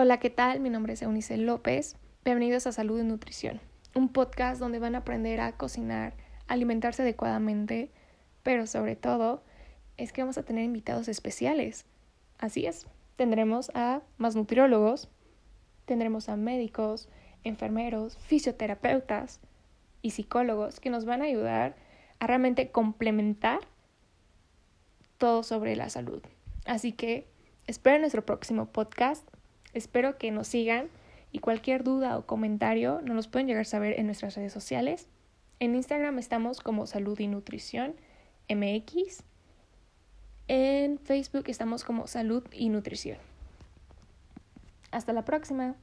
Hola, ¿qué tal? Mi nombre es Eunice López. Bienvenidos a Salud y Nutrición, un podcast donde van a aprender a cocinar, alimentarse adecuadamente, pero sobre todo es que vamos a tener invitados especiales. Así es, tendremos a más nutriólogos, tendremos a médicos, enfermeros, fisioterapeutas y psicólogos que nos van a ayudar a realmente complementar todo sobre la salud. Así que esperen nuestro próximo podcast Espero que nos sigan y cualquier duda o comentario nos los pueden llegar a saber en nuestras redes sociales. En Instagram estamos como Salud y Nutrición MX. En Facebook estamos como Salud y Nutrición. Hasta la próxima.